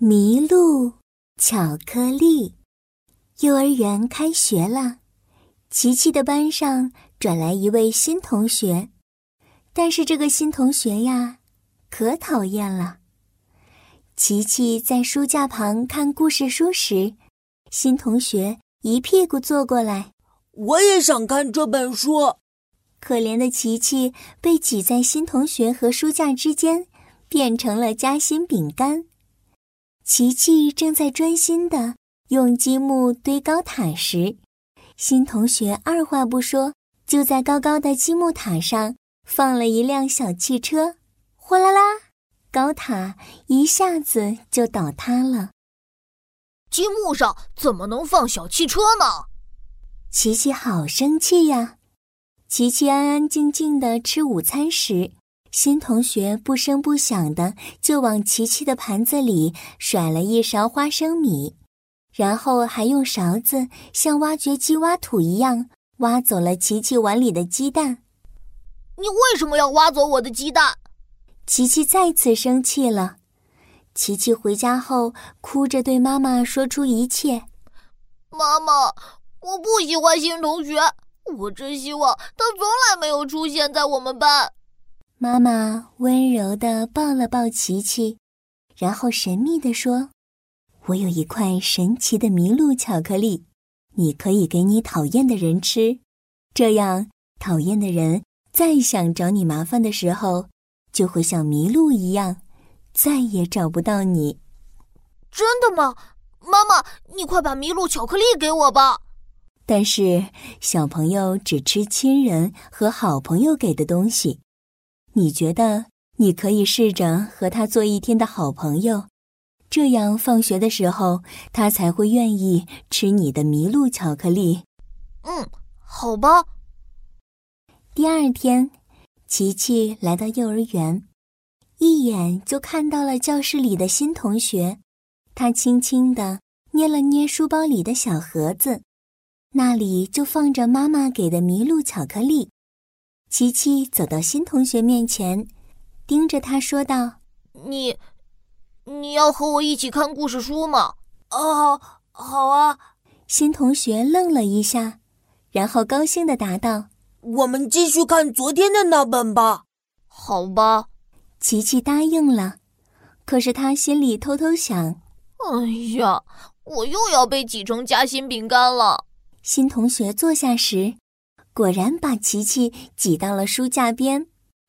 麋鹿巧克力。幼儿园开学了，琪琪的班上转来一位新同学，但是这个新同学呀，可讨厌了。琪琪在书架旁看故事书时，新同学一屁股坐过来，我也想看这本书。可怜的琪琪被挤在新同学和书架之间，变成了夹心饼干。琪琪正在专心的用积木堆高塔时，新同学二话不说，就在高高的积木塔上放了一辆小汽车，哗啦啦，高塔一下子就倒塌了。积木上怎么能放小汽车呢？琪琪好生气呀！琪琪安安静静的吃午餐时。新同学不声不响的就往琪琪的盘子里甩了一勺花生米，然后还用勺子像挖掘机挖土一样挖走了琪琪碗里的鸡蛋。你为什么要挖走我的鸡蛋？琪琪再次生气了。琪琪回家后哭着对妈妈说出一切：“妈妈，我不喜欢新同学，我真希望他从来没有出现在我们班。”妈妈温柔的抱了抱琪琪，然后神秘的说：“我有一块神奇的麋鹿巧克力，你可以给你讨厌的人吃，这样讨厌的人再想找你麻烦的时候，就会像麋鹿一样，再也找不到你。”真的吗？妈妈，你快把麋鹿巧克力给我吧。但是小朋友只吃亲人和好朋友给的东西。你觉得你可以试着和他做一天的好朋友，这样放学的时候他才会愿意吃你的麋鹿巧克力。嗯，好吧。第二天，琪琪来到幼儿园，一眼就看到了教室里的新同学。他轻轻地捏了捏书包里的小盒子，那里就放着妈妈给的麋鹿巧克力。琪琪走到新同学面前，盯着他说道：“你，你要和我一起看故事书吗？”“哦，好啊。”新同学愣了一下，然后高兴的答道：“我们继续看昨天的那本吧。”“好吧。”琪琪答应了。可是他心里偷偷想：“哎呀，我又要被挤成夹心饼干了。”新同学坐下时。果然把琪琪挤到了书架边，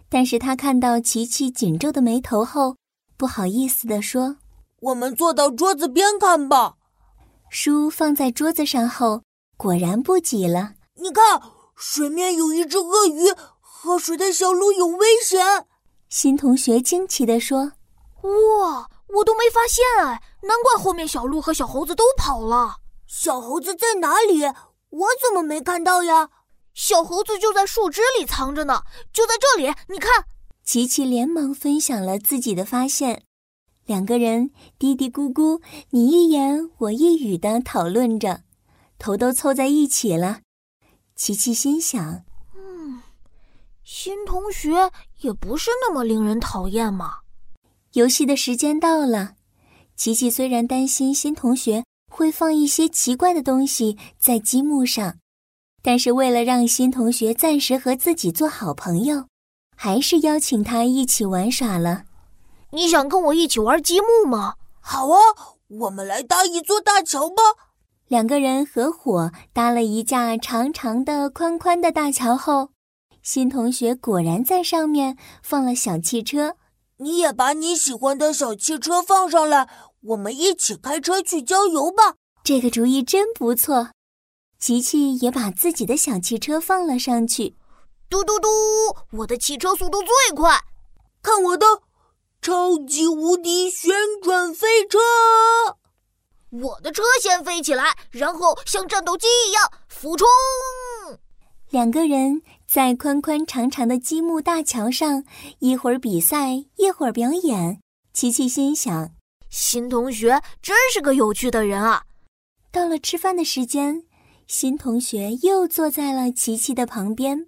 但是他看到琪琪紧皱的眉头后，不好意思地说：“我们坐到桌子边看吧。”书放在桌子上后，果然不挤了。你看，水面有一只鳄鱼，喝水的小鹿有危险。新同学惊奇地说：“哇，我都没发现哎，难怪后面小鹿和小猴子都跑了。小猴子在哪里？我怎么没看到呀？”小猴子就在树枝里藏着呢，就在这里。你看，琪琪连忙分享了自己的发现。两个人嘀嘀咕咕，你一言我一语的讨论着，头都凑在一起了。琪琪心想：“嗯，新同学也不是那么令人讨厌嘛。”游戏的时间到了，琪琪虽然担心新同学会放一些奇怪的东西在积木上。但是为了让新同学暂时和自己做好朋友，还是邀请他一起玩耍了。你想跟我一起玩积木吗？好啊，我们来搭一座大桥吧。两个人合伙搭了一架长长的、宽宽的大桥后，新同学果然在上面放了小汽车。你也把你喜欢的小汽车放上来，我们一起开车去郊游吧。这个主意真不错。琪琪也把自己的小汽车放了上去，嘟嘟嘟！我的汽车速度最快，看我的超级无敌旋转飞车！我的车先飞起来，然后像战斗机一样俯冲。两个人在宽宽长长的积木大桥上，一会儿比赛，一会儿表演。琪琪心想：新同学真是个有趣的人啊！到了吃饭的时间。新同学又坐在了琪琪的旁边，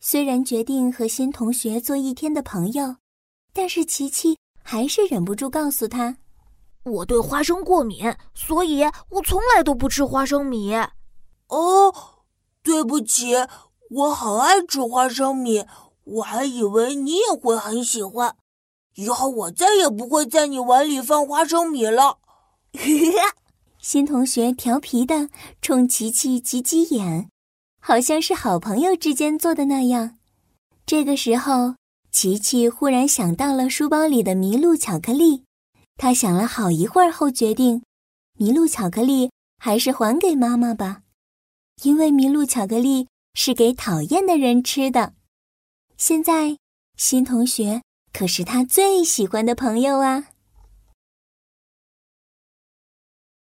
虽然决定和新同学做一天的朋友，但是琪琪还是忍不住告诉他：“我对花生过敏，所以我从来都不吃花生米。哦，对不起，我好爱吃花生米，我还以为你也会很喜欢。以后我再也不会在你碗里放花生米了。新同学调皮的冲琪琪挤挤眼，好像是好朋友之间做的那样。这个时候，琪琪忽然想到了书包里的麋鹿巧克力，他想了好一会儿后决定，麋鹿巧克力还是还给妈妈吧，因为麋鹿巧克力是给讨厌的人吃的。现在，新同学可是他最喜欢的朋友啊。